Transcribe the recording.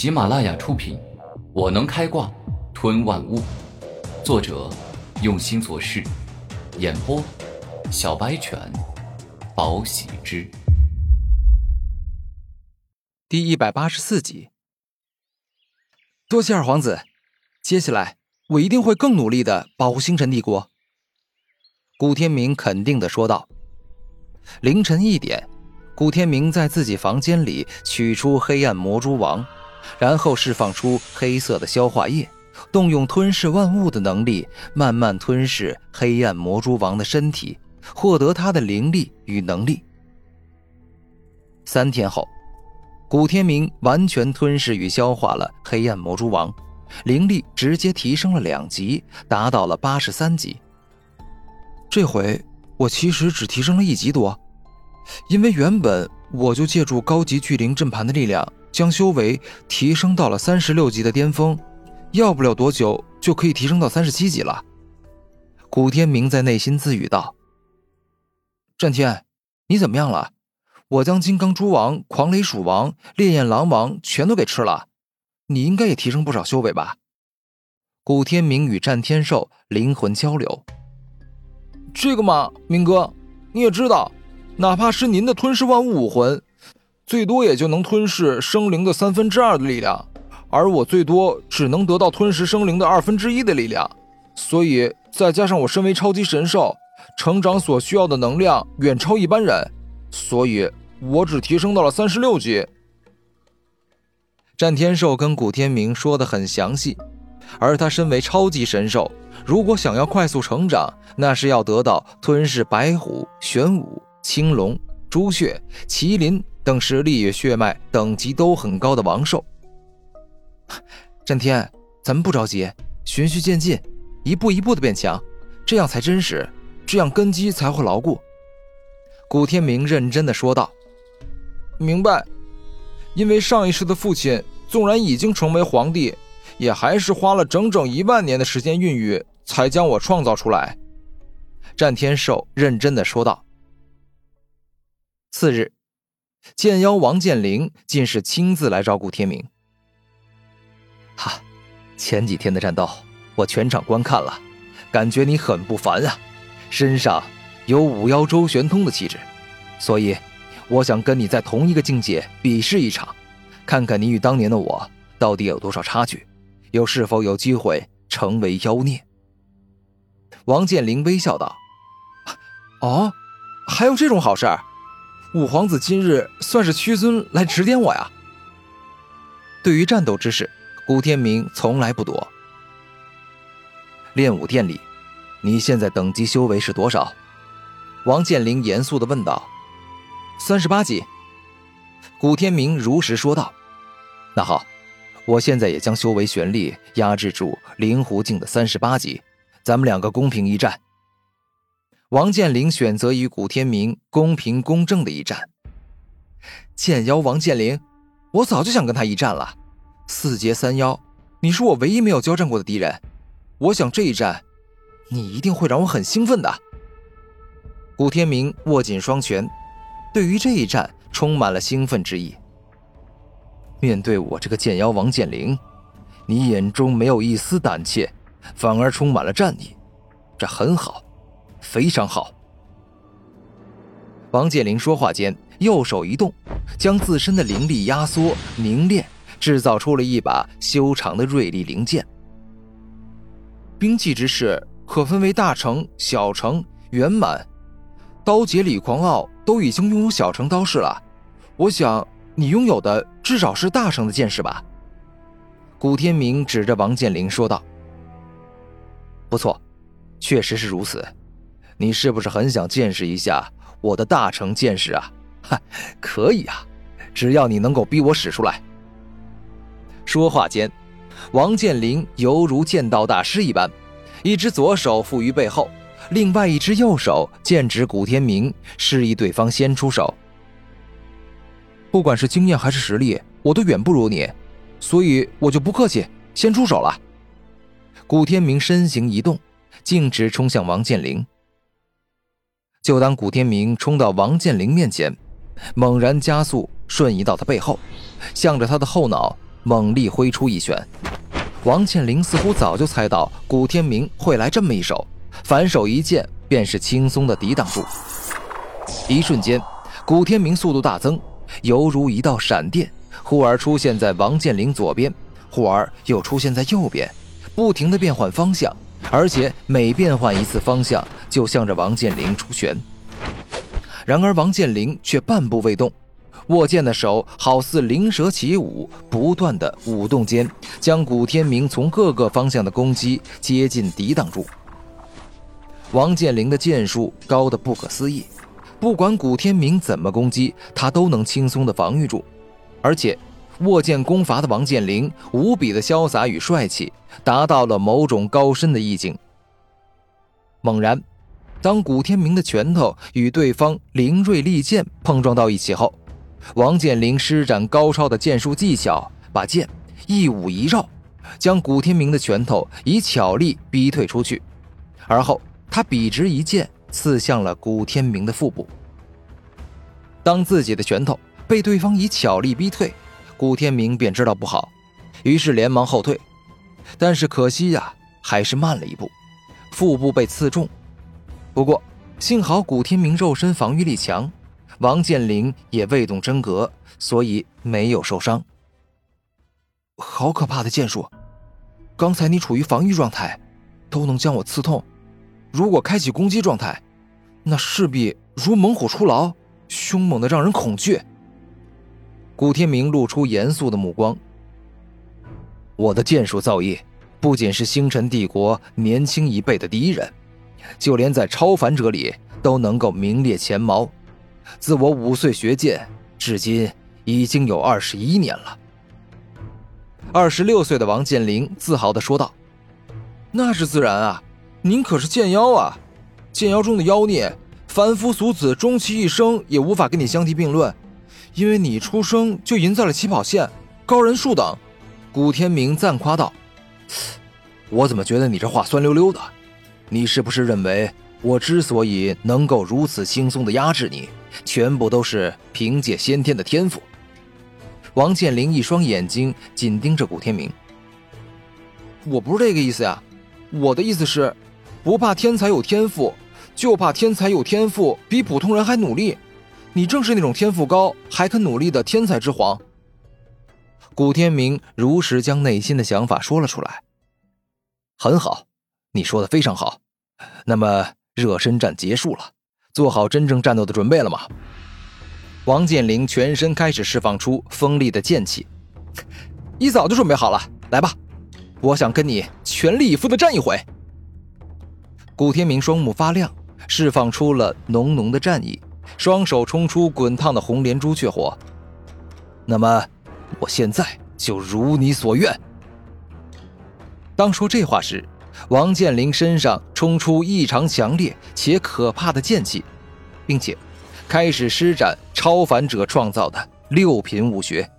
喜马拉雅出品，《我能开挂吞万物》，作者用心做事，演播小白犬，宝喜之，第一百八十四集。多谢二皇子，接下来我一定会更努力的保护星辰帝国。古天明肯定的说道。凌晨一点。古天明在自己房间里取出黑暗魔蛛王，然后释放出黑色的消化液，动用吞噬万物的能力，慢慢吞噬黑暗魔蛛王的身体，获得他的灵力与能力。三天后，古天明完全吞噬与消化了黑暗魔蛛王，灵力直接提升了两级，达到了八十三级。这回我其实只提升了一级多。因为原本我就借助高级巨灵阵盘的力量，将修为提升到了三十六级的巅峰，要不了多久就可以提升到三十七级了。古天明在内心自语道：“战天，你怎么样了？我将金刚蛛王、狂雷鼠王、烈焰狼王全都给吃了，你应该也提升不少修为吧？”古天明与战天兽灵魂交流：“这个嘛，明哥，你也知道。”哪怕是您的吞噬万物武魂，最多也就能吞噬生灵的三分之二的力量，而我最多只能得到吞噬生灵的二分之一的力量。所以再加上我身为超级神兽，成长所需要的能量远超一般人，所以我只提升到了三十六级。战天兽跟古天明说的很详细，而他身为超级神兽，如果想要快速成长，那是要得到吞噬白虎、玄武。青龙、朱雀、麒麟等实力与血脉等级都很高的王兽。战天，咱们不着急，循序渐进，一步一步的变强，这样才真实，这样根基才会牢固。古天明认真的说道：“明白。因为上一世的父亲纵然已经成为皇帝，也还是花了整整一万年的时间孕育，才将我创造出来。”战天兽认真的说道。次日，剑妖王剑灵竟是亲自来照顾天明。哈，前几天的战斗我全场观看了，感觉你很不凡啊，身上有五妖周旋通的气质，所以我想跟你在同一个境界比试一场，看看你与当年的我到底有多少差距，又是否有机会成为妖孽。王剑灵微笑道：“哦，还有这种好事？”五皇子今日算是屈尊来指点我呀。对于战斗之事，古天明从来不躲。练武殿里，你现在等级修为是多少？王健林严肃的问道。三十八级。古天明如实说道。那好，我现在也将修为玄力压制住灵狐境的三十八级，咱们两个公平一战。王健林选择与古天明公平公正的一战。剑妖王健林，我早就想跟他一战了。四阶三妖，你是我唯一没有交战过的敌人。我想这一战，你一定会让我很兴奋的。古天明握紧双拳，对于这一战充满了兴奋之意。面对我这个剑妖王剑灵，你眼中没有一丝胆怯，反而充满了战意，这很好。非常好。王健林说话间，右手一动，将自身的灵力压缩凝练，制造出了一把修长的锐利灵剑。兵器之势可分为大成、小成、圆满。刀劫李狂傲都已经拥有小成刀式了，我想你拥有的至少是大成的剑士吧？古天明指着王健林说道：“不错，确实是如此。”你是不是很想见识一下我的大成剑士啊？哈，可以啊，只要你能够逼我使出来。说话间，王健林犹如剑道大师一般，一只左手负于背后，另外一只右手剑指古天明，示意对方先出手。不管是经验还是实力，我都远不如你，所以我就不客气，先出手了。古天明身形一动，径直冲向王健林。就当古天明冲到王健林面前，猛然加速，瞬移到他背后，向着他的后脑猛力挥出一拳。王健林似乎早就猜到古天明会来这么一手，反手一剑便是轻松的抵挡住。一瞬间，古天明速度大增，犹如一道闪电，忽而出现在王健林左边，忽而又出现在右边，不停的变换方向，而且每变换一次方向，就向着王健林出拳。然而王健林却半步未动。握剑的手好似灵蛇起舞，不断的舞动间，将古天明从各个方向的攻击接近抵挡住。王健林的剑术高的不可思议，不管古天明怎么攻击，他都能轻松的防御住。而且，握剑攻伐的王健林无比的潇洒与帅气，达到了某种高深的意境。猛然，当古天明的拳头与对方灵锐利剑碰撞到一起后，王健林施展高超的剑术技巧，把剑一舞一绕，将古天明的拳头以巧力逼退出去。而后，他笔直一剑刺向了古天明的腹部。当自己的拳头被对方以巧力逼退，古天明便知道不好，于是连忙后退。但是可惜呀，还是慢了一步，腹部被刺中。不过，幸好古天明肉身防御力强。王健林也未动真格，所以没有受伤。好可怕的剑术！刚才你处于防御状态，都能将我刺痛。如果开启攻击状态，那势必如猛虎出牢，凶猛的让人恐惧。古天明露出严肃的目光。我的剑术造诣，不仅是星辰帝国年轻一辈的第一人，就连在超凡者里都能够名列前茅。自我五岁学剑，至今已经有二十一年了。二十六岁的王健林自豪地说道：“那是自然啊，您可是剑妖啊！剑妖中的妖孽，凡夫俗子终其一生也无法跟你相提并论，因为你出生就赢在了起跑线，高人数等。”古天明赞夸道：“我怎么觉得你这话酸溜溜的？你是不是认为我之所以能够如此轻松地压制你？”全部都是凭借先天的天赋。王健林一双眼睛紧盯着古天明。我不是这个意思呀，我的意思是，不怕天才有天赋，就怕天才有天赋比普通人还努力。你正是那种天赋高还肯努力的天才之皇。古天明如实将内心的想法说了出来。很好，你说的非常好。那么热身战结束了。做好真正战斗的准备了吗？王健林全身开始释放出锋利的剑气，一早就准备好了。来吧，我想跟你全力以赴的战一回。古天明双目发亮，释放出了浓浓的战意，双手冲出滚烫的红莲朱雀火。那么，我现在就如你所愿。当说这话时。王健林身上冲出异常强烈且可怕的剑气，并且开始施展超凡者创造的六品武学。